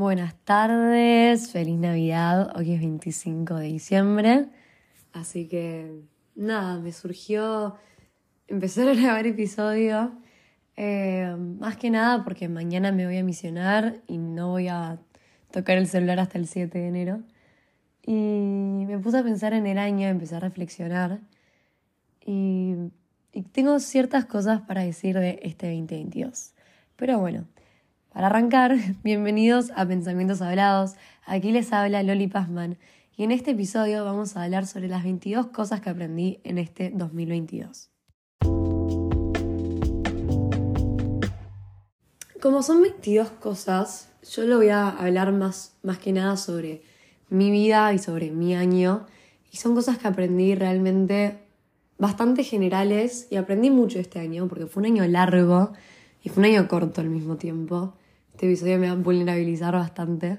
Buenas tardes, feliz Navidad, hoy es 25 de diciembre, así que nada, me surgió empezar a grabar episodio, eh, más que nada porque mañana me voy a misionar y no voy a tocar el celular hasta el 7 de enero. Y me puse a pensar en el año, empecé a reflexionar y, y tengo ciertas cosas para decir de este 2022. Pero bueno. Para arrancar, bienvenidos a Pensamientos Hablados. Aquí les habla Loli Pazman y en este episodio vamos a hablar sobre las 22 cosas que aprendí en este 2022. Como son 22 cosas, yo lo voy a hablar más, más que nada sobre mi vida y sobre mi año. Y son cosas que aprendí realmente bastante generales y aprendí mucho este año porque fue un año largo y fue un año corto al mismo tiempo. Este episodio me va a vulnerabilizar bastante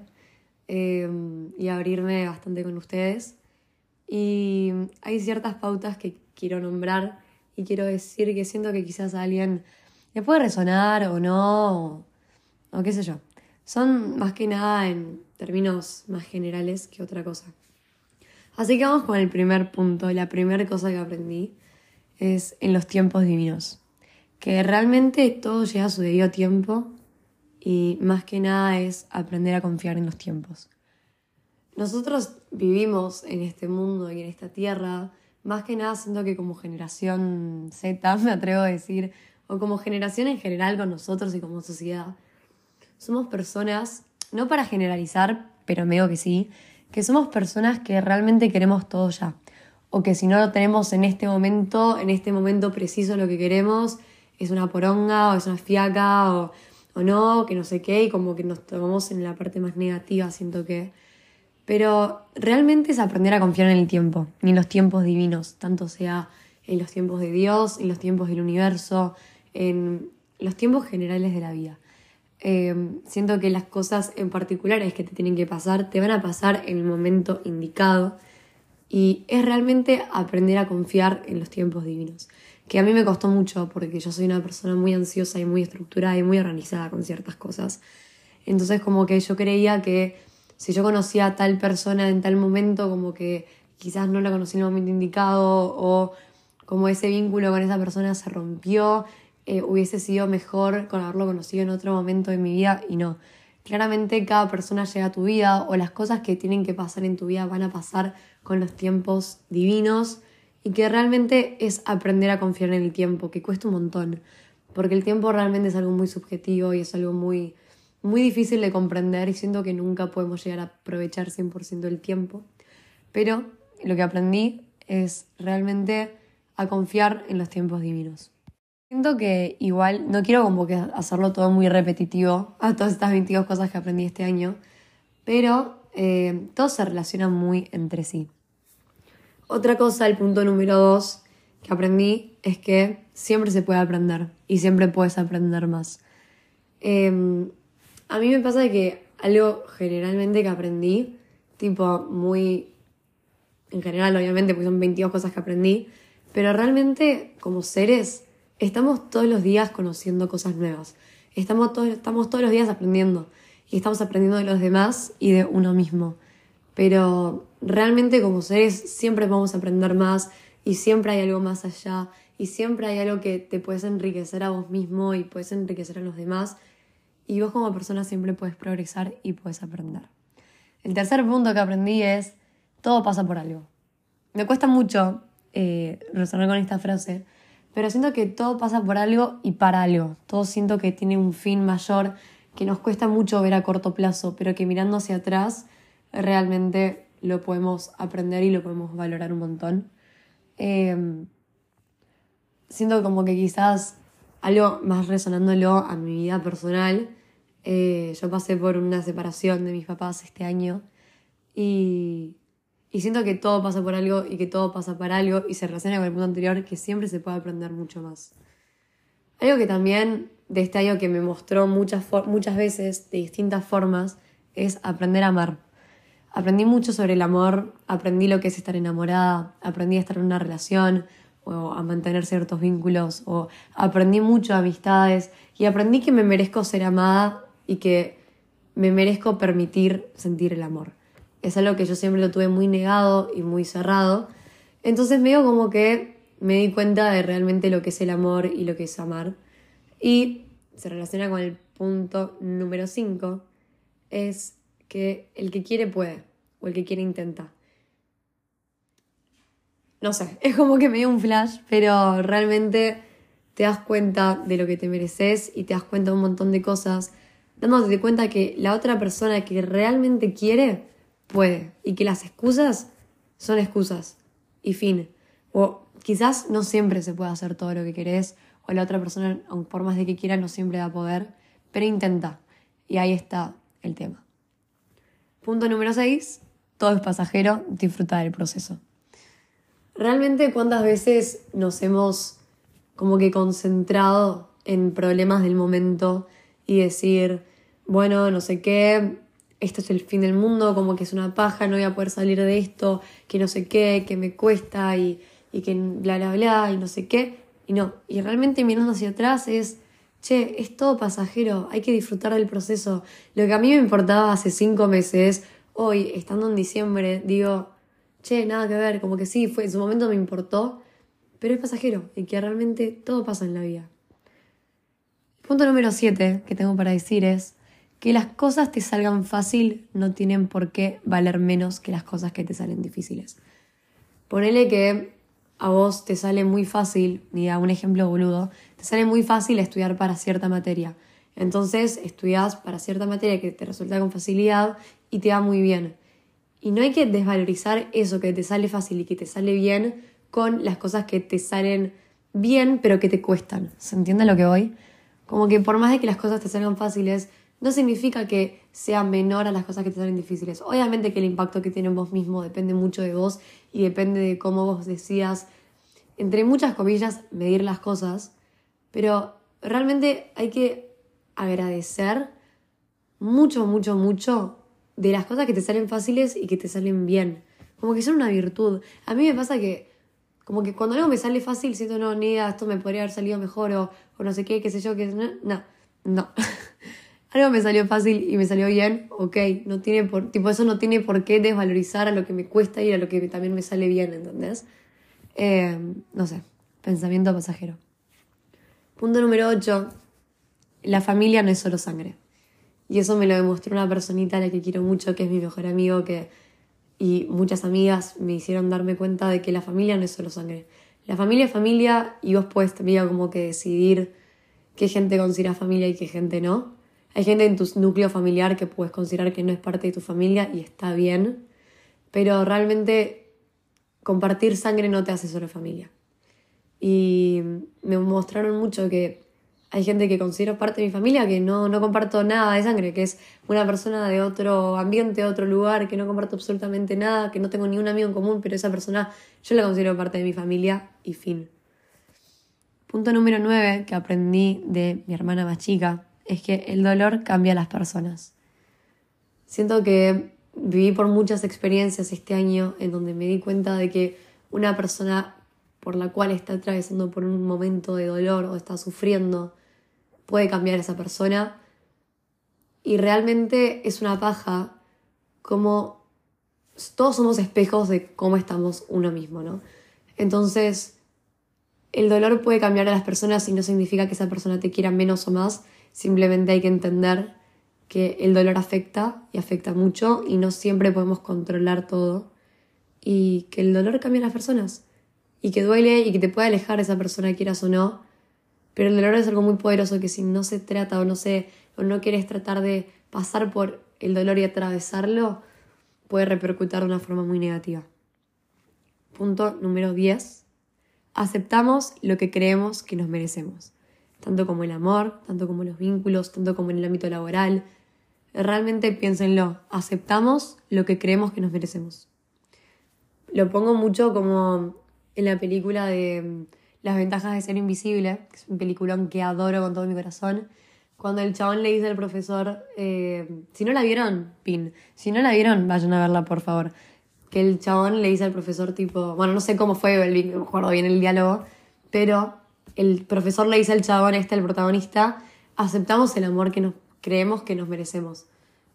em, y abrirme bastante con ustedes. Y hay ciertas pautas que quiero nombrar y quiero decir que siento que quizás alguien le puede resonar o no, o, qué sé yo. Son más que nada en términos más generales que otra cosa. Así que vamos con el primer punto. La primera cosa que aprendí es en los tiempos divinos. Que realmente todo llega a su debido tiempo y más que nada es aprender a confiar en los tiempos. Nosotros vivimos en este mundo y en esta tierra, más que nada siento que como generación Z, me atrevo a decir, o como generación en general con nosotros y como sociedad, somos personas, no para generalizar, pero me digo que sí, que somos personas que realmente queremos todo ya. O que si no lo tenemos en este momento, en este momento preciso lo que queremos, es una poronga o es una fiaca o o no, que no sé qué, y como que nos tomamos en la parte más negativa, siento que... Pero realmente es aprender a confiar en el tiempo, ni en los tiempos divinos, tanto sea en los tiempos de Dios, en los tiempos del universo, en los tiempos generales de la vida. Em, siento que las cosas en particulares que te tienen que pasar te van a pasar en el momento indicado y es realmente aprender a confiar en los tiempos divinos que a mí me costó mucho porque yo soy una persona muy ansiosa y muy estructurada y muy organizada con ciertas cosas. Entonces como que yo creía que si yo conocía a tal persona en tal momento, como que quizás no la conocí en el momento indicado o como ese vínculo con esa persona se rompió, eh, hubiese sido mejor con haberlo conocido en otro momento de mi vida y no. Claramente cada persona llega a tu vida o las cosas que tienen que pasar en tu vida van a pasar con los tiempos divinos y que realmente es aprender a confiar en el tiempo, que cuesta un montón, porque el tiempo realmente es algo muy subjetivo y es algo muy, muy difícil de comprender y siento que nunca podemos llegar a aprovechar 100% el tiempo. Pero lo que aprendí es realmente a confiar en los tiempos divinos. Siento que igual, no quiero como que hacerlo todo muy repetitivo a todas estas 22 cosas que aprendí este año, pero eh, todo se relaciona muy entre sí. Otra cosa, el punto número dos que aprendí es que siempre se puede aprender y siempre puedes aprender más. Em, a mí me pasa que algo generalmente que aprendí, tipo muy, en general obviamente, porque son 22 cosas que aprendí, pero realmente como seres estamos todos los días conociendo cosas nuevas. Estamos todos, estamos todos los días aprendiendo y estamos aprendiendo de los demás y de uno mismo. Pero realmente como seres siempre vamos a aprender más y siempre hay algo más allá y siempre hay algo que te puedes enriquecer a vos mismo y puedes enriquecer a los demás y vos como persona siempre puedes progresar y puedes aprender. El tercer punto que aprendí es todo pasa por algo. Me cuesta mucho eh, resonar con esta frase, pero siento que todo pasa por algo y para algo. Todo siento que tiene un fin mayor que nos cuesta mucho ver a corto plazo, pero que mirando hacia atrás realmente lo podemos aprender y lo podemos valorar un montón. Eh, siento como que quizás algo más resonándolo a mi vida personal, eh, yo pasé por una separación de mis papás este año y, y siento que todo pasa por algo y que todo pasa para algo y se relaciona con el punto anterior que siempre se puede aprender mucho más. Algo que también de este año que me mostró muchas, muchas veces de distintas formas es aprender a amar. Aprendí mucho sobre el amor, aprendí lo que es estar enamorada, aprendí a estar en una relación o a mantener ciertos vínculos, o aprendí mucho de amistades y aprendí que me merezco ser amada y que me merezco permitir sentir el amor. Es algo que yo siempre lo tuve muy negado y muy cerrado. Entonces medio como que me di cuenta de realmente lo que es el amor y lo que es amar. Y se relaciona con el punto número 5, es que el que quiere puede, o el que quiere intenta. No sé, es como que me dio un flash, pero realmente te das cuenta de lo que te mereces y te das cuenta de un montón de cosas, dándote cuenta que la otra persona que realmente quiere puede y que las excusas son excusas y fin. O quizás no siempre se puede hacer todo lo que querés o la otra persona, por más de que quiera, no siempre da poder, pero intenta. Y ahí está el tema. Punto número 6. Todo es pasajero, disfruta del proceso. Realmente cuántas veces nos hemos como que concentrado en problemas del momento y decir, bueno, no sé qué, esto es el fin del mundo, como que es una paja, no voy a poder salir de esto, que no sé qué, que me cuesta y, y que bla, bla, bla, y no sé qué. Y no, y realmente mirando hacia atrás es, che, es todo pasajero, hay que disfrutar del proceso. Lo que a mí me importaba hace cinco meses, hoy, estando en diciembre, digo, che, nada que ver, como que sí, fue, en su momento me importó, pero es pasajero y que realmente todo pasa en la vida. Punto número siete que tengo para decir es que las cosas te salgan fácil no tienen por qué valer menos que las cosas que te salen difíciles. Ponele que a vos te sale muy fácil, y a un ejemplo boludo, te sale muy fácil estudiar para cierta materia. Entonces estudias para cierta materia que te resulta con facilidad y te va muy bien. Y no hay que desvalorizar eso que te sale fácil y que te sale bien con las cosas que te salen bien pero que te cuestan. ¿Se entiende lo que voy? Como que por más de que las cosas te salgan fáciles, no significa que sea menor a las cosas que te salen difíciles. Obviamente que el impacto que tiene en vos mismo depende mucho de vos y depende de cómo vos decidas, entre muchas comillas, medir las cosas, pero realmente hay que agradecer mucho, mucho, mucho de las cosas que te salen fáciles y que te salen bien. Como que son una virtud. A mí me pasa que, como que cuando algo me sale fácil, siento, no, ni idea, esto me podría haber salido mejor o, o no sé qué, qué sé yo, que no, no. no. algo me salió fácil y me salió bien, ok, no tiene por, tipo, eso no tiene por qué desvalorizar a lo que me cuesta y a lo que también me sale bien, ¿entendés? Eh, no sé, pensamiento pasajero. Punto número 8, la familia no es solo sangre. Y eso me lo demostró una personita a la que quiero mucho, que es mi mejor amigo, que, y muchas amigas me hicieron darme cuenta de que la familia no es solo sangre. La familia es familia y vos puedes también como que decidir qué gente considera familia y qué gente no. Hay gente en tu núcleo familiar que puedes considerar que no es parte de tu familia y está bien, pero realmente compartir sangre no te hace solo familia. Y me mostraron mucho que hay gente que considero parte de mi familia que no, no comparto nada de sangre, que es una persona de otro ambiente, otro lugar, que no comparto absolutamente nada, que no tengo ni un amigo en común, pero esa persona yo la considero parte de mi familia y fin. Punto número 9 que aprendí de mi hermana más chica es que el dolor cambia a las personas. Siento que viví por muchas experiencias este año en donde me di cuenta de que una persona por la cual está atravesando por un momento de dolor o está sufriendo puede cambiar a esa persona y realmente es una paja como todos somos espejos de cómo estamos uno mismo, ¿no? Entonces, el dolor puede cambiar a las personas y no significa que esa persona te quiera menos o más, Simplemente hay que entender que el dolor afecta y afecta mucho y no siempre podemos controlar todo y que el dolor cambia a las personas y que duele y que te puede alejar esa persona quieras o no, pero el dolor es algo muy poderoso que si no se trata o no se o no quieres tratar de pasar por el dolor y atravesarlo, puede repercutir de una forma muy negativa. Punto número 10. Aceptamos lo que creemos que nos merecemos tanto como el amor, tanto como los vínculos, tanto como en el ámbito laboral. Realmente piénsenlo, aceptamos lo que creemos que nos merecemos. Lo pongo mucho como en la película de mm, Las ventajas de ser invisible, que es un peliculón que adoro con todo mi corazón. Cuando el chabón le dice al profesor, eh, si no la vieron, pin, si no la vieron, vayan a verla por favor. Que el chabón le dice al profesor tipo, bueno, no sé cómo fue, no bien el diálogo, pero el profesor le dice al chabón este, el protagonista, aceptamos el amor que nos creemos que nos merecemos.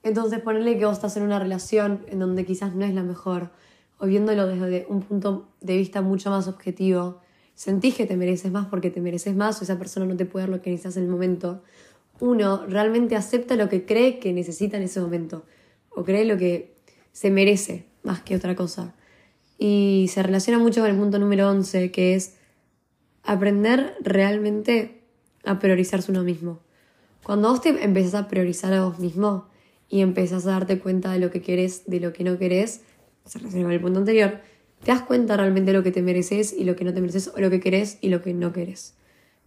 Entonces ponerle que vos estás en una relación en donde quizás no es la mejor, o viéndolo desde un punto de vista mucho más objetivo, sentís que te mereces más porque te mereces más o esa persona no te puede dar lo que necesitas en el momento, uno realmente acepta lo que cree que necesita en ese momento, o cree lo que se merece más que otra cosa. Y se relaciona mucho con el punto número 11, que es aprender realmente a priorizarse uno mismo. Cuando vos te empezás a priorizar a vos mismo y empezás a darte cuenta de lo que querés, de lo que no querés, se relaciona con el punto anterior, te das cuenta realmente de lo que te mereces y lo que no te mereces, o lo que querés y lo que no querés.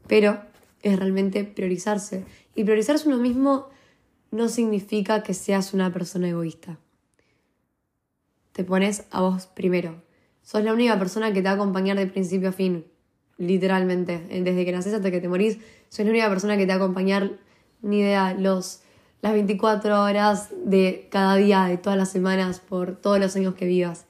Pero es realmente priorizarse. Y priorizarse uno mismo no significa que seas una persona egoísta. Te pones a vos primero. Sos la única persona que te va a acompañar de principio a fin, literalmente. Desde que naces hasta que te morís, sos la única persona que te va a acompañar, ni idea, los, las 24 horas de cada día, de todas las semanas, por todos los años que vivas.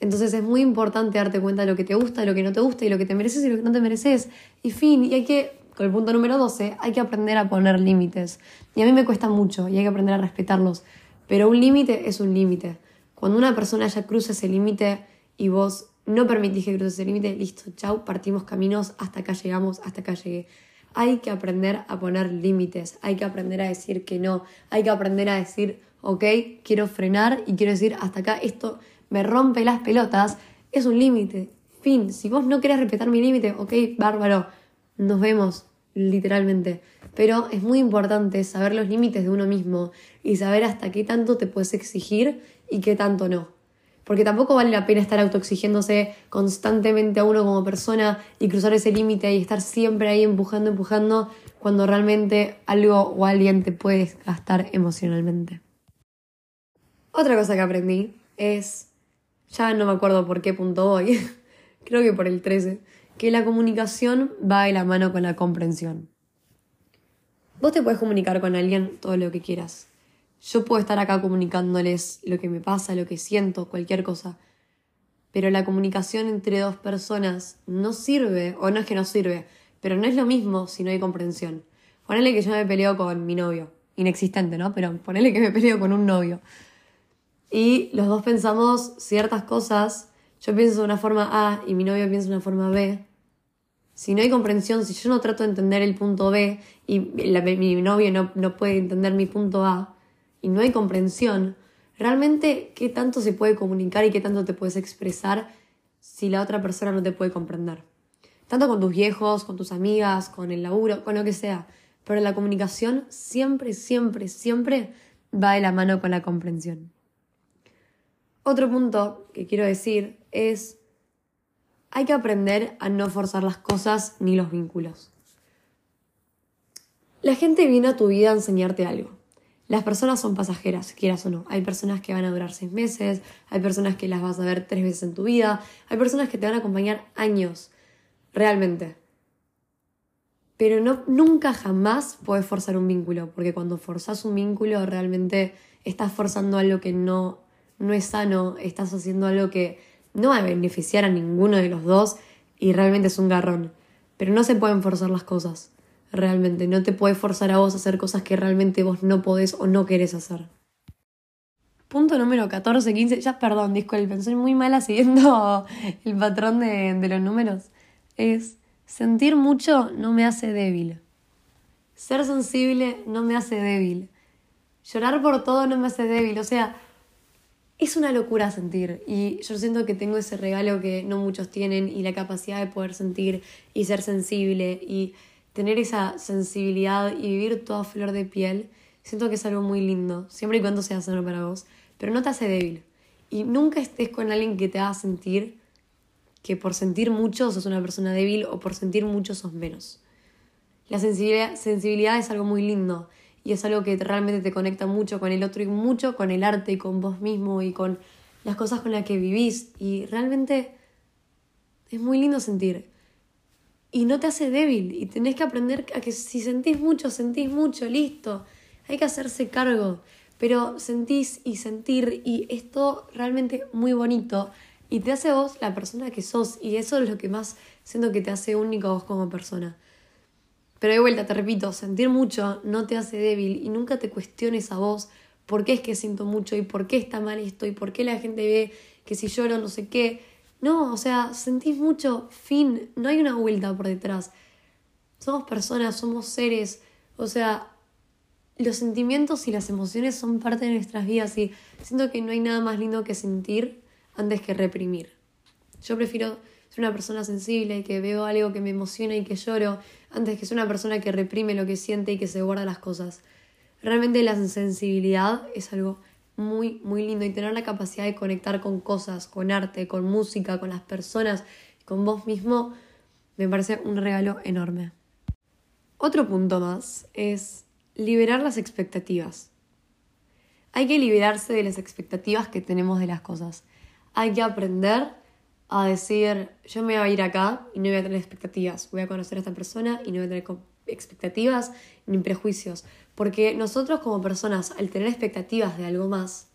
Entonces es muy importante darte cuenta de lo que te gusta, lo que no te gusta y lo que te mereces y lo que no te mereces. Y fin, y hay que con el punto número 12, hay que aprender a poner límites. Y a mí me cuesta mucho y hay que aprender a respetarlos. Pero un límite es un límite. Cuando una persona ya cruza ese límite y vos no permitís que cruce ese límite, listo, chau, partimos caminos, hasta acá llegamos, hasta acá llegué. Hay que aprender a poner límites, hay que aprender a decir que no, hay que aprender a decir, ok, quiero frenar y quiero decir, hasta acá esto me rompe las pelotas, es un límite. Fin, si vos no querés respetar mi límite, ok, bárbaro, nos vemos, literalmente. Pero es muy importante saber los límites de uno mismo y saber hasta qué tanto te puedes exigir y qué tanto no. Porque tampoco vale la pena estar autoexigiéndose constantemente a uno como persona y cruzar ese límite y estar siempre ahí empujando, empujando, cuando realmente algo o alguien te puede gastar emocionalmente. Otra cosa que aprendí es, ya no me acuerdo por qué punto voy, creo que por el 13, que la comunicación va de la mano con la comprensión. Vos te puedes comunicar con alguien todo lo que quieras. Yo puedo estar acá comunicándoles lo que me pasa, lo que siento, cualquier cosa. Pero la comunicación entre dos personas no sirve, o no es que no sirve, pero no es lo mismo si no hay comprensión. Ponele que yo me peleo con mi novio, inexistente, ¿no? Pero ponele que me peleo con un novio. Y los dos pensamos ciertas cosas yo pienso de una forma A y mi novio piensa de una forma B, si no hay comprensión, si yo no trato de entender el punto B y mi novio no, no puede entender mi punto A y no hay comprensión, realmente qué tanto se puede comunicar y qué tanto te puedes expresar si la otra persona no te puede comprender. Tanto con tus viejos, con tus amigas, con el laburo, con lo que sea. Pero la comunicación siempre, siempre, siempre va de la mano con la comprensión. Otro punto que quiero decir es, hay que aprender a no forzar las cosas ni los vínculos. La gente viene a tu vida a enseñarte algo. Las personas son pasajeras, quieras o no. Hay personas que van a durar seis meses, hay personas que las vas a ver tres veces en tu vida, hay personas que te van a acompañar años, realmente. Pero no, nunca jamás puedes forzar un vínculo, porque cuando forzas un vínculo realmente estás forzando algo que no no es sano, estás haciendo algo que no va a beneficiar a ninguno de los dos y realmente es un garrón. Pero no se pueden forzar las cosas, realmente. No te puedes forzar a vos a hacer cosas que realmente vos no podés o no querés hacer. Punto número 14, 15, ya perdón, disculpen, soy muy mala siguiendo el patrón de, de los números. Es sentir mucho no me hace débil. Ser sensible no me hace débil. Llorar por todo no me hace débil. O sea, es una locura sentir y yo siento que tengo ese regalo que no muchos tienen y la capacidad de poder sentir y ser sensible y tener esa sensibilidad y vivir toda flor de piel, siento que es algo muy lindo, siempre y cuando sea sano para vos, pero no te hace débil. Y nunca estés con alguien que te haga sentir que por sentir mucho sos una persona débil o por sentir mucho sos menos. La sensibilidad, sensibilidad es algo muy lindo y es algo que realmente te conecta mucho con el otro y mucho con el arte y con vos mismo y con las cosas con las que vivís y realmente es muy lindo sentir y no te hace débil. Y tenés que aprender a que si sentís mucho, sentís mucho, listo, hay que hacerse cargo, pero sentís y sentir y esto realmente muy bonito. Y te hace vos la persona que sos. Y eso es lo que más siento que te hace único vos como persona. Pero de vuelta, te repito, sentir mucho no te hace débil y nunca te cuestiones a vos por qué es que siento mucho y por qué está mal esto y por qué la gente ve que si lloro no sé qué. No, o sea, sentís mucho, fin, no hay una vuelta por detrás. Somos personas, somos seres, o sea, los sentimientos y las emociones son parte de nuestras vidas y siento que no hay nada más lindo que sentir antes que reprimir. Yo prefiero ser una persona sensible y que veo algo que me emociona y que lloro antes que ser una persona que reprime lo que siente y que se guarda las cosas. Realmente la sensibilidad es algo muy, muy lindo y tener la capacidad de conectar con cosas, con arte, con música, con las personas, con vos mismo, me parece un regalo enorme. Otro punto más es liberar las expectativas. Hay que liberarse de las expectativas que tenemos de las cosas. Hay que aprender a decir, yo me voy a ir acá y no voy a tener expectativas. Voy a conocer a esta persona y no voy a tener expectativas ni prejuicios. Porque nosotros como personas, al tener expectativas de algo más,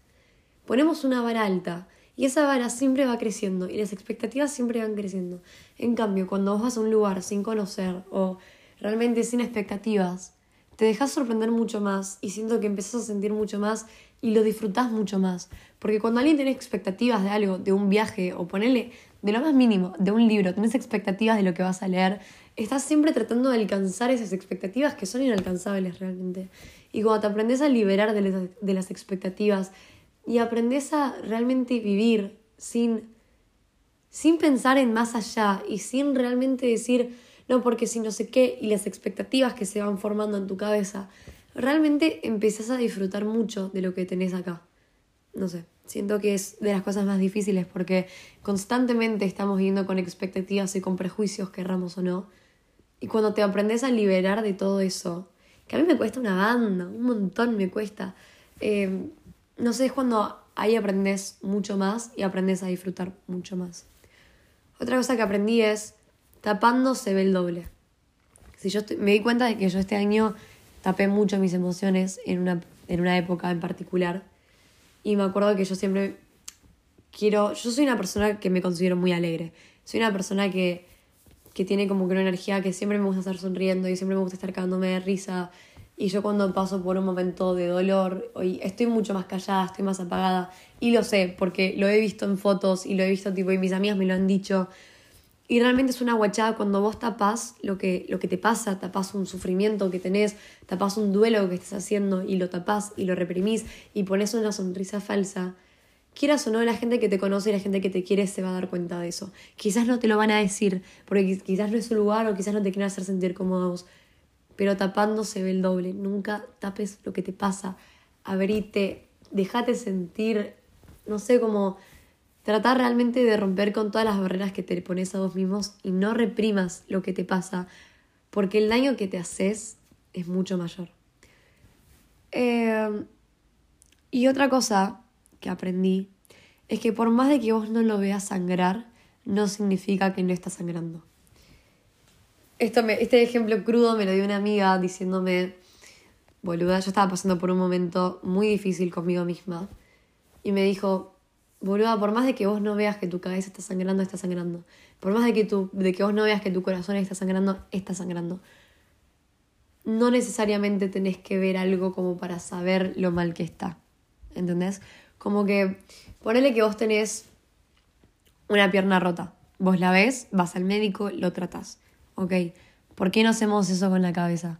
ponemos una vara alta y esa vara siempre va creciendo y las expectativas siempre van creciendo. En cambio, cuando vos vas a un lugar sin conocer o realmente sin expectativas, te dejas sorprender mucho más y siento que empezás a sentir mucho más y lo disfrutás mucho más. Porque cuando alguien tiene expectativas de algo, de un viaje o ponerle de lo más mínimo, de un libro, tenés expectativas de lo que vas a leer, estás siempre tratando de alcanzar esas expectativas que son inalcanzables realmente. Y cuando te aprendes a liberar de, de las expectativas y aprendes a realmente vivir sin, sin pensar en más allá y sin realmente decir, no, porque si no sé qué, y las expectativas que se van formando en tu cabeza, realmente empezás a disfrutar mucho de lo que tenés acá. No sé, siento que es de las cosas más difíciles porque constantemente estamos viviendo con expectativas y con prejuicios, querramos o no. Y cuando te aprendes a liberar de todo eso, que a mí me cuesta una banda, un montón me cuesta, eh, no sé, es cuando ahí aprendes mucho más y aprendes a disfrutar mucho más. Otra cosa que aprendí es tapando se ve el doble. Si yo me di cuenta de que yo este año tapé mucho mis emociones en una, en una época en particular. Y me acuerdo que yo siempre quiero. Yo soy una persona que me considero muy alegre. Soy una persona que, que tiene como que una energía que siempre me gusta estar sonriendo y siempre me gusta estar cagándome de risa. Y yo cuando paso por un momento de dolor, hoy estoy mucho más callada, estoy más apagada. Y lo sé, porque lo he visto en fotos y lo he visto tipo, y mis amigas me lo han dicho. Y realmente es una guachada cuando vos tapás lo que, lo que te pasa, tapás un sufrimiento que tenés, tapás un duelo que estás haciendo y lo tapás y lo reprimís y pones una sonrisa falsa. Quieras o no, la gente que te conoce y la gente que te quiere se va a dar cuenta de eso. Quizás no te lo van a decir, porque quizás no es su lugar o quizás no te quieren hacer sentir cómodos, pero tapando se ve el doble. Nunca tapes lo que te pasa. Abrite, dejate sentir, no sé, cómo Tratar realmente de romper con todas las barreras que te pones a vos mismos y no reprimas lo que te pasa, porque el daño que te haces es mucho mayor. Em, y otra cosa que aprendí es que por más de que vos no lo veas sangrar, no significa que no estás sangrando. Esto este ejemplo crudo me lo dio una amiga diciéndome, boluda, yo estaba pasando por un momento muy difícil conmigo misma. Y me dijo, boluda, por más de que vos no veas que tu cabeza está sangrando, está sangrando. Por más de que, tu, de que vos no veas que tu corazón está sangrando, está sangrando. No necesariamente tenés que ver algo como para saber lo mal que está. ¿Entendés? Como que ponele que vos tenés una pierna rota. Vos la ves, vas al médico, lo tratás. Ok, ¿por qué no hacemos eso con la cabeza?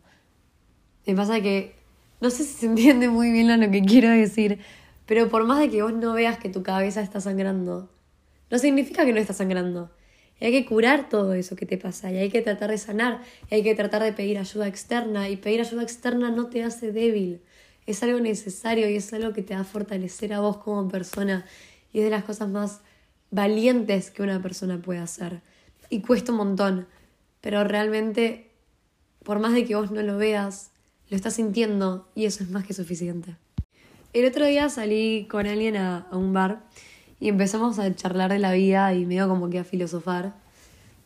Me pasa que no sé si se entiende muy bien lo que quiero decir, pero por más de que vos no veas que tu cabeza está sangrando, no significa que no está sangrando. Y hay que curar todo eso que te pasa y hay que tratar de sanar y hay que tratar de pedir ayuda externa y pedir ayuda externa no te hace débil. Es algo necesario y es algo que te va a fortalecer a vos como persona y es de las cosas más valientes que una persona puede hacer. Y cuesta un montón, pero realmente, por más de que vos no lo veas, lo estás sintiendo y eso es más que suficiente. El otro día salí con alguien a, un bar y empezamos a charlar de la vida y medio como que a filosofar.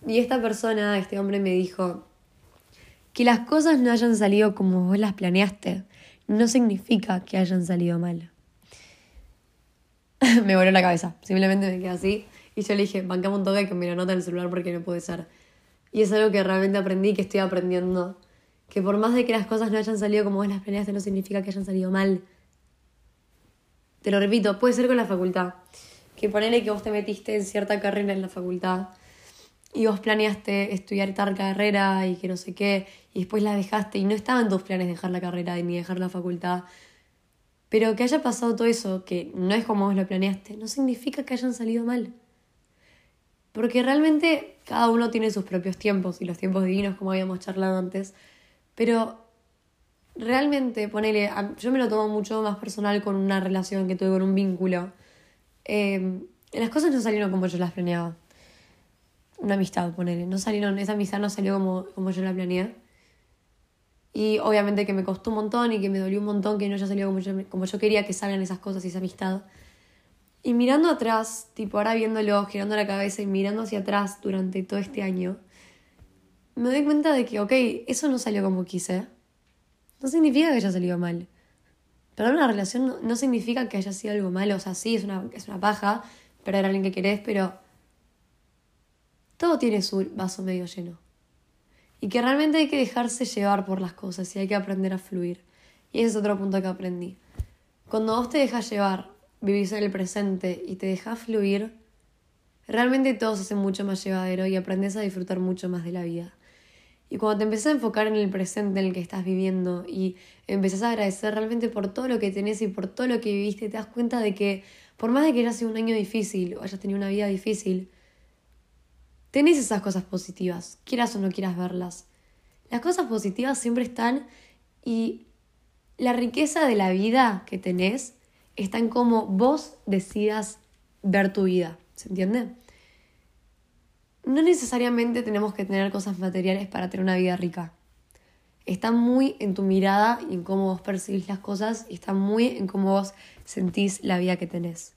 Y esta persona, este hombre me dijo que las cosas no hayan salido como vos las planeaste, no significa que hayan salido mal. me voló la cabeza, simplemente me quedé así. Y yo le dije, bancame un toque que me lo nota en el celular porque no puede ser. Y es algo que realmente aprendí, que estoy aprendiendo. Que por más de que las cosas no hayan salido como vos las planeaste, no significa que hayan salido mal te lo repito, puede ser con la facultad. Que ponele que vos te metiste en cierta carrera en la facultad y vos planeaste estudiar tal carrera y que no sé qué, y después la dejaste y no estaban tus planes dejar la carrera ni dejar la facultad. Pero que haya pasado todo eso, que no es como vos lo planeaste, no significa que hayan salido mal. Porque realmente cada uno tiene sus propios tiempos y los tiempos divinos, como habíamos charlado antes. Pero realmente, ponele, yo me lo tomo mucho más personal con una relación que tuve con un vínculo. Eh, las cosas no salieron como yo las planeaba. Una amistad, ponele. No salieron, esa amistad no salió como, como yo la planeé. Y obviamente que me costó un montón y que me dolió un montón que no haya salido como yo, quería que salgan esas cosas y esa amistad. Y mirando atrás, tipo ahora viéndolo, girando la cabeza y mirando hacia atrás durante todo este año, me doy cuenta de que, ok, eso no salió como quise no significa que haya salido mal. Pero una relación no, significa que haya sido algo malo. O sea, sí, es una, es una paja perder a alguien que querés, pero todo tiene su vaso medio lleno. Y que realmente hay que dejarse llevar por las cosas y hay que aprender a fluir. Y ese es otro punto que aprendí. Cuando vos te dejas llevar, vivís en el presente y te dejas fluir, realmente todo se hace mucho más llevadero y aprendes a disfrutar mucho más de la vida. Y cuando te empezás a enfocar en el presente en el que estás viviendo y empezás a agradecer realmente por todo lo que tenés y por todo lo que viviste, te das cuenta de que por más de que haya sido un año difícil o hayas tenido una vida difícil, tenés esas cosas positivas, quieras o no quieras verlas. Las cosas positivas siempre están y la riqueza de la vida que tenés está en cómo vos decidas ver tu vida, ¿se entiende? no necesariamente tenemos que tener cosas materiales para tener una vida rica. Está muy en tu mirada y en cómo vos percibís las cosas y está muy en cómo vos sentís la vida que tenés.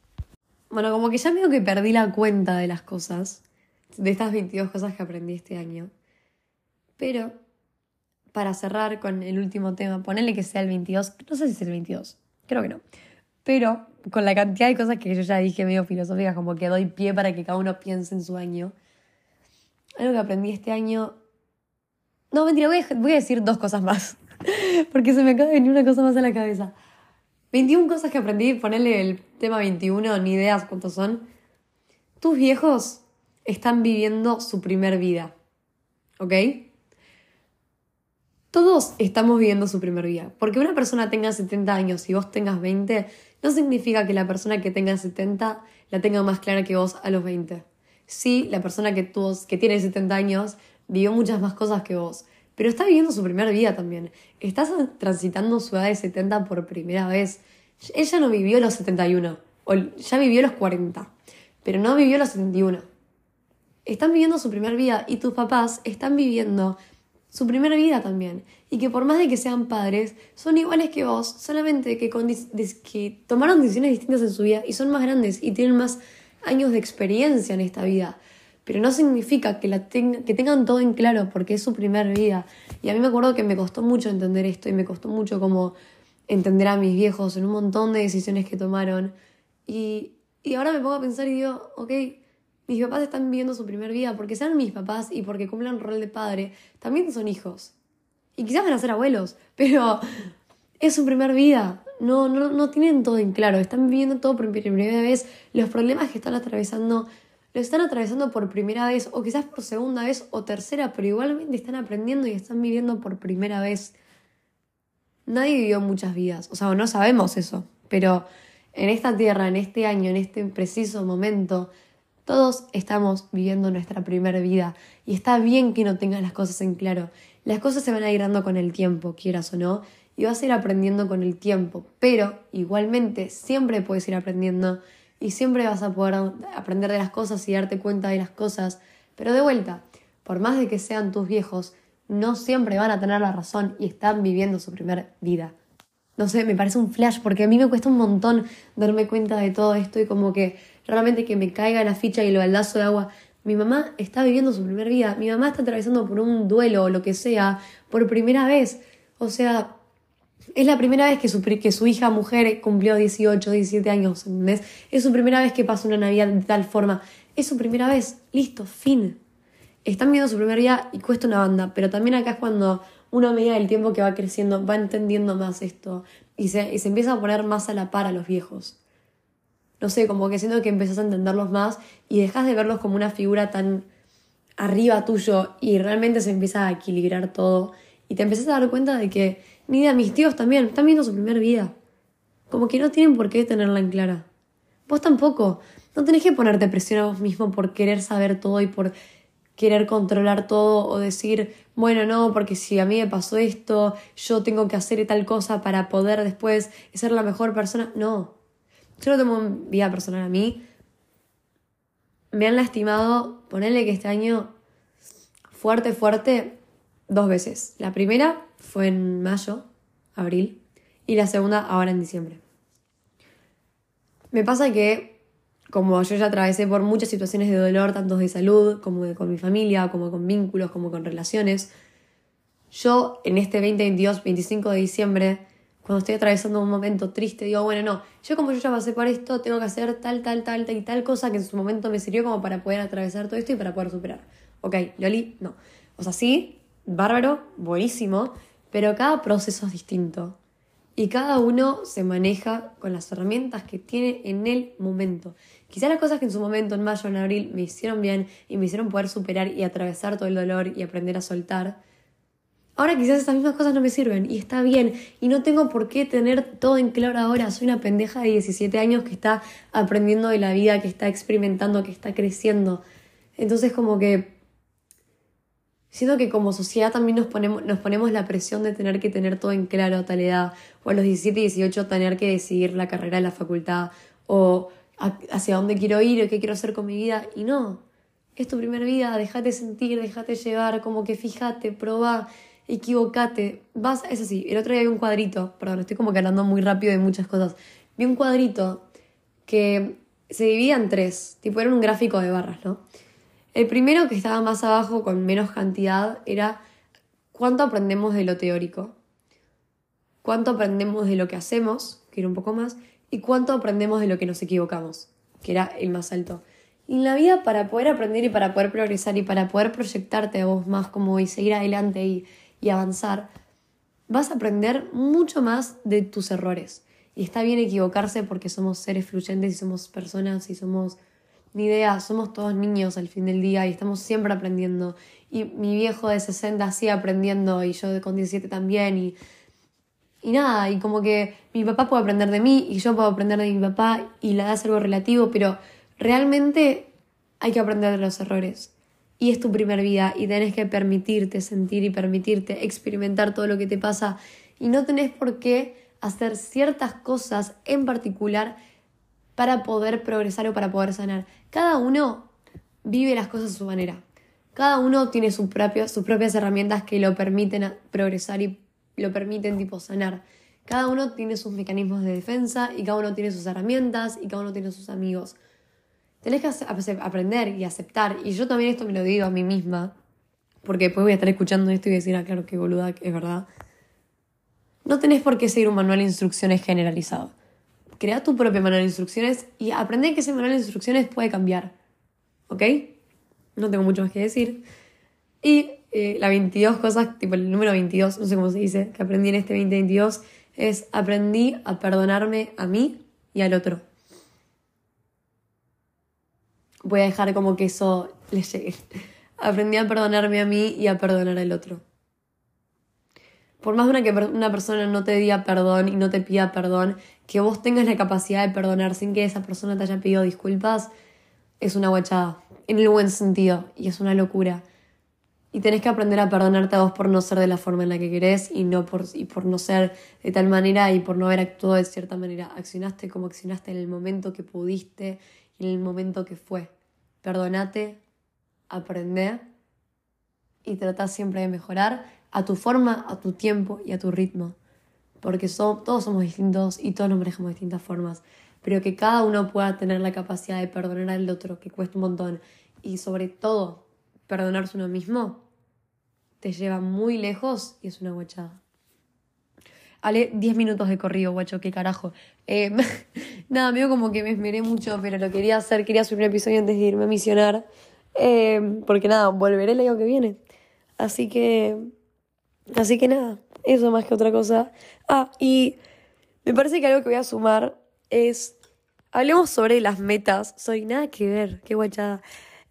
Bueno, como que ya medio que perdí la cuenta de las cosas, de estas 22 cosas que aprendí este año. Pero, para cerrar con el último tema, ponerle que sea el 22, no sé si es el 22, creo que no. Pero, con la cantidad de cosas que yo ya dije medio filosóficas, como que doy pie para que cada uno piense en su año algo que aprendí este año. No, mentira, voy a, decir dos cosas más. Porque se me acaba de venir una cosa más a la cabeza. 21 cosas que aprendí, ponerle el tema 21, ni ideas cuántos son. Tus viejos están viviendo su primer vida. ¿Ok? Todos estamos viviendo su primer vida. Porque una persona tenga 70 años y vos tengas 20, no significa que la persona que tenga 70 la tenga más clara que vos a los 20 sí, la persona que, que tiene 70 años vivió muchas más cosas que vos, pero está viviendo su primera vida también. Estás transitando su edad de 70 por primera vez. Ella no vivió los 71, o ya vivió los 40, pero no vivió los 71. Están viviendo su primera vida y tus papás están viviendo su primera vida también. Y que por más de que sean padres, son iguales que vos, solamente que, tomaron decisiones distintas en su vida y son más grandes y tienen más años de experiencia en esta vida. Pero no significa que, la que tengan todo en claro porque es su primer vida. Y a mí me acuerdo que me costó mucho entender esto y me costó mucho como entender a mis viejos en un montón de decisiones que tomaron. Y, y ahora me pongo a pensar y digo, ok, mis papás están viviendo su primer vida porque sean mis papás y porque cumplan rol de padre, también son hijos. Y quizás van a ser abuelos, pero es su primer vida no, no, no tienen todo en claro, están viviendo todo por primera vez, los problemas que están atravesando lo están atravesando por primera vez o quizás por segunda vez o tercera, pero igualmente están aprendiendo y están viviendo por primera vez. Nadie vivió muchas vidas, o sea, no sabemos eso, pero en esta tierra, en este año, en este preciso momento, todos estamos viviendo nuestra primera vida y está bien que no tengas las cosas en claro. Las cosas se van a ir dando con el tiempo, quieras o no, y vas a ir aprendiendo con el tiempo, pero igualmente siempre puedes ir aprendiendo y siempre vas a poder aprender de las cosas y darte cuenta de las cosas, pero de vuelta, por más de que sean tus viejos, no siempre van a tener la razón y están viviendo su primera vida. No sé, me parece un flash porque a mí me cuesta un montón darme cuenta de todo esto y como que realmente que me caiga la ficha y el baldazo de agua. Mi mamá está viviendo su primera vida, mi mamá está atravesando por un duelo o lo que sea por primera vez. O sea, es la primera vez que su, que su hija mujer cumplió 18, 17 años, mes Es su primera vez que pasa una Navidad de tal forma. Es su primera vez. Listo, fin. Están viendo su primer día y cuesta una banda, pero también acá es cuando uno a medida del tiempo que va creciendo va entendiendo más esto y se, y se empieza a poner más a la par a los viejos. No sé, como que siento que empezás a entenderlos más y dejas de verlos como una figura tan arriba tuyo y realmente se empieza a equilibrar todo y te empezás a dar cuenta de que ni de mis tíos también están viendo su primera vida. Como que no tienen por qué tenerla en clara. Vos tampoco. No tenés que ponerte presión a vos mismo por querer saber todo y por querer controlar todo o decir, bueno, no, porque si a mí me pasó esto, yo tengo que hacer tal cosa para poder después ser la mejor persona. No. Yo lo tomo en vida personal a mí. Me han lastimado, ponerle que este año fuerte, fuerte, dos veces. La primera fue en mayo, abril, y la segunda ahora en diciembre. Me pasa que, como yo ya atravesé por muchas situaciones de dolor, tanto de salud, como con mi familia, como con vínculos, como con relaciones, yo en este 2022, 25 de diciembre, cuando estoy atravesando un momento triste, digo, bueno, no, yo como yo ya pasé por esto, tengo que hacer tal, tal, tal, tal y tal cosa que en su momento me sirvió como para poder atravesar todo esto y para poder superar. Ok, Loli, no. O sea, sí, bárbaro, buenísimo, pero cada proceso es distinto. Y cada uno se maneja con las herramientas que tiene en el momento. Quizás las cosas que en su momento, en mayo, en abril, me hicieron bien y me hicieron poder superar y atravesar todo el dolor y aprender a soltar, Ahora quizás estas mismas cosas no me sirven y está bien y no tengo por qué tener todo en claro ahora. Soy una pendeja de 17 años que está aprendiendo de la vida, que está experimentando, que está creciendo. Entonces como que siento que como sociedad también nos ponemos, nos ponemos la presión de tener que tener todo en claro a tal edad o a los 17 y 18 tener que decidir la carrera de la facultad o hacia dónde quiero ir o qué quiero hacer con mi vida y no. Es tu primera vida, déjate sentir, déjate llevar, como que fíjate, proba equivocate, vas, es así, el otro día vi un cuadrito, perdón, estoy como que hablando muy rápido de muchas cosas, vi un cuadrito que se dividía en tres, tipo era un gráfico de barras, ¿no? El primero que estaba más abajo con menos cantidad era cuánto aprendemos de lo teórico, cuánto aprendemos de lo que hacemos, que era un poco más, y cuánto aprendemos de lo que nos equivocamos, que era el más alto. Y en la vida para poder aprender y para poder progresar y para poder proyectarte a vos más como y seguir adelante y y avanzar, vas a aprender mucho más de tus errores. Y está bien equivocarse porque somos seres fluyentes y somos personas y somos, ni idea, somos todos niños al fin del día y estamos siempre aprendiendo. Y mi viejo de 60 sigue aprendiendo y yo con 17 también. Y, y nada, y como que mi papá puede aprender de mí y yo puedo aprender de mi papá y la edad es algo relativo, pero realmente hay que aprender de los errores y es tu primer vida y tenés que permitirte sentir y permitirte experimentar todo lo que te pasa y no tenés por qué hacer ciertas cosas en particular para poder progresar o para poder sanar. Cada uno vive las cosas a su manera. Cada uno tiene sus propias herramientas que lo permiten progresar y lo permiten tipo sanar. Cada uno tiene sus mecanismos de defensa y cada uno tiene sus herramientas y cada uno tiene sus amigos. Tenés que aprender y aceptar. Y yo también esto me lo digo a mí misma. Porque después voy a estar escuchando esto y voy a decir, ah, claro, qué boluda, es verdad. No tenés por qué seguir un manual de instrucciones generalizado. Crea tu propio manual de instrucciones y aprende que ese manual de instrucciones puede cambiar. ¿Ok? No tengo mucho más que decir. Y eh, la 22 cosas, tipo el número 22, no sé cómo se dice, que aprendí en este 2022, es aprendí a perdonarme a mí y al otro voy a dejar como que eso les llegue. Aprendí a perdonarme a mí y a perdonar al otro. Por más de una que una persona no te diga perdón y no te pida perdón, que vos tengas la capacidad de perdonar sin que esa persona te haya pedido disculpas, es una guachada, en el buen sentido, y es una locura. Y tenés que aprender a perdonarte a vos por no ser de la forma en la que querés y, no por, y por no ser de tal manera y por no haber actuado de cierta manera. Accionaste como accionaste en el momento que pudiste y en el momento que fue perdonate, aprende y trata siempre de mejorar a tu forma, a tu tiempo y a tu ritmo. Porque todos somos distintos y todos nos manejamos de distintas formas. Pero que cada uno pueda tener la capacidad de perdonar al otro, que cuesta un montón. Y sobre todo, perdonarse uno mismo, te lleva muy lejos y es una guachada. Ale, 10 minutos de corrido, guacho, qué carajo. Eh, nada, medio como que me esmeré mucho, pero lo quería hacer, quería subir un episodio antes de irme a misionar. Eh, porque nada, volveré el año que viene. Así que. Así que nada, eso más que otra cosa. Ah, y me parece que algo que voy a sumar es hablemos sobre las metas. Soy nada que ver, qué guachada.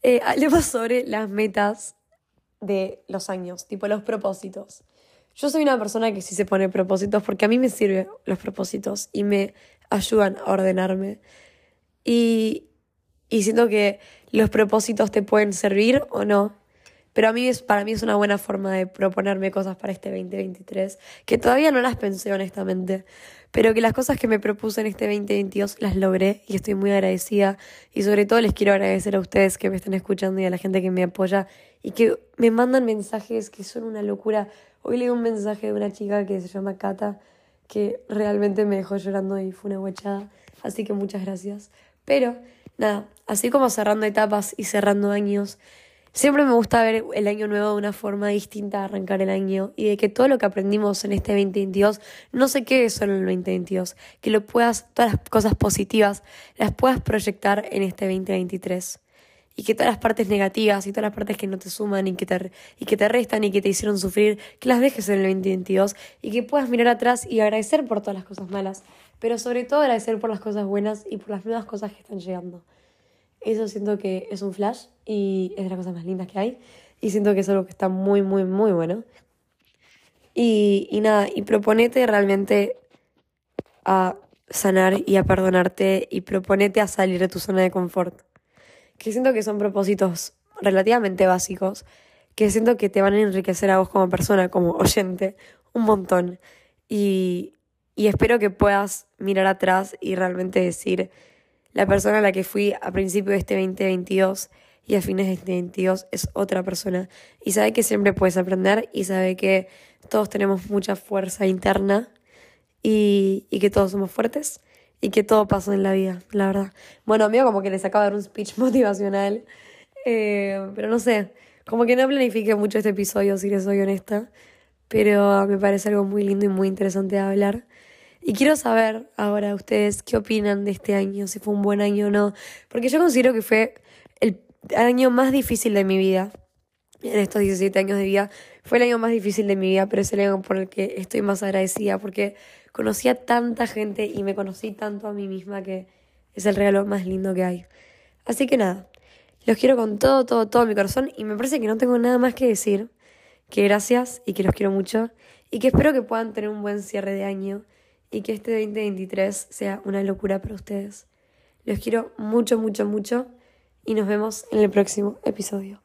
Eh, hablemos sobre las metas de los años, tipo los propósitos. Yo soy una persona que sí se pone propósitos porque a mí me sirven los propósitos y me ayudan a ordenarme. Y, y siento que los propósitos te pueden servir o no. Pero a mí es, para mí es una buena forma de proponerme cosas para este 2023, que todavía no las pensé honestamente, pero que las cosas que me propuse en este 2022 las logré y estoy muy agradecida. Y sobre todo les quiero agradecer a ustedes que me están escuchando y a la gente que me apoya y que me mandan mensajes que son una locura. Hoy leí un mensaje de una chica que se llama Kata, que realmente me dejó llorando y fue una guachada. Así que muchas gracias. Pero nada, así como cerrando etapas y cerrando años, Siempre me gusta ver el año nuevo de una forma distinta de arrancar el año y de que todo lo que aprendimos en este 2022 no se quede solo en el 2022, que lo puedas, todas las cosas positivas las puedas proyectar en este 2023 y que todas las partes negativas y todas las partes que no te suman y que te, y que te restan y que te hicieron sufrir, que las dejes en el 2022 y que puedas mirar atrás y agradecer por todas las cosas malas, pero sobre todo agradecer por las cosas buenas y por las nuevas cosas que están llegando. Eso siento que es un flash y es de las cosas más lindas que hay. Y siento que es algo que está muy, muy, muy bueno. Y, y nada, y proponete realmente a sanar y a perdonarte y proponete a salir de tu zona de confort. Que siento que son propósitos relativamente básicos, que siento que te van a enriquecer a vos como persona, como oyente, un montón. Y, y espero que puedas mirar atrás y realmente decir, la persona a la que fui a principio de este 2022 y a fines de este 2022 es otra persona. Y sabe que siempre puedes aprender y sabe que todos tenemos mucha fuerza interna y, y que todos somos fuertes y que todo pasa en la vida, la verdad. Bueno, amigo, como que les acabo de dar un speech motivacional, eh, pero no sé, como que no planifique mucho este episodio, si les soy honesta, pero me parece algo muy lindo y muy interesante de hablar. Y quiero saber ahora ustedes qué opinan de este año, si fue un buen año o no, porque yo considero que fue el año más difícil de mi vida. En estos 17 años de vida fue el año más difícil de mi vida, pero es el año por el que estoy más agradecida porque conocí a tanta gente y me conocí tanto a mí misma que es el regalo más lindo que hay. Así que nada, los quiero con todo, todo, todo mi corazón y me parece que no tengo nada más que decir. Que gracias y que los quiero mucho y que espero que puedan tener un buen cierre de año y que este 2023 sea una locura para ustedes. Los quiero mucho, mucho, mucho y nos vemos en el próximo episodio.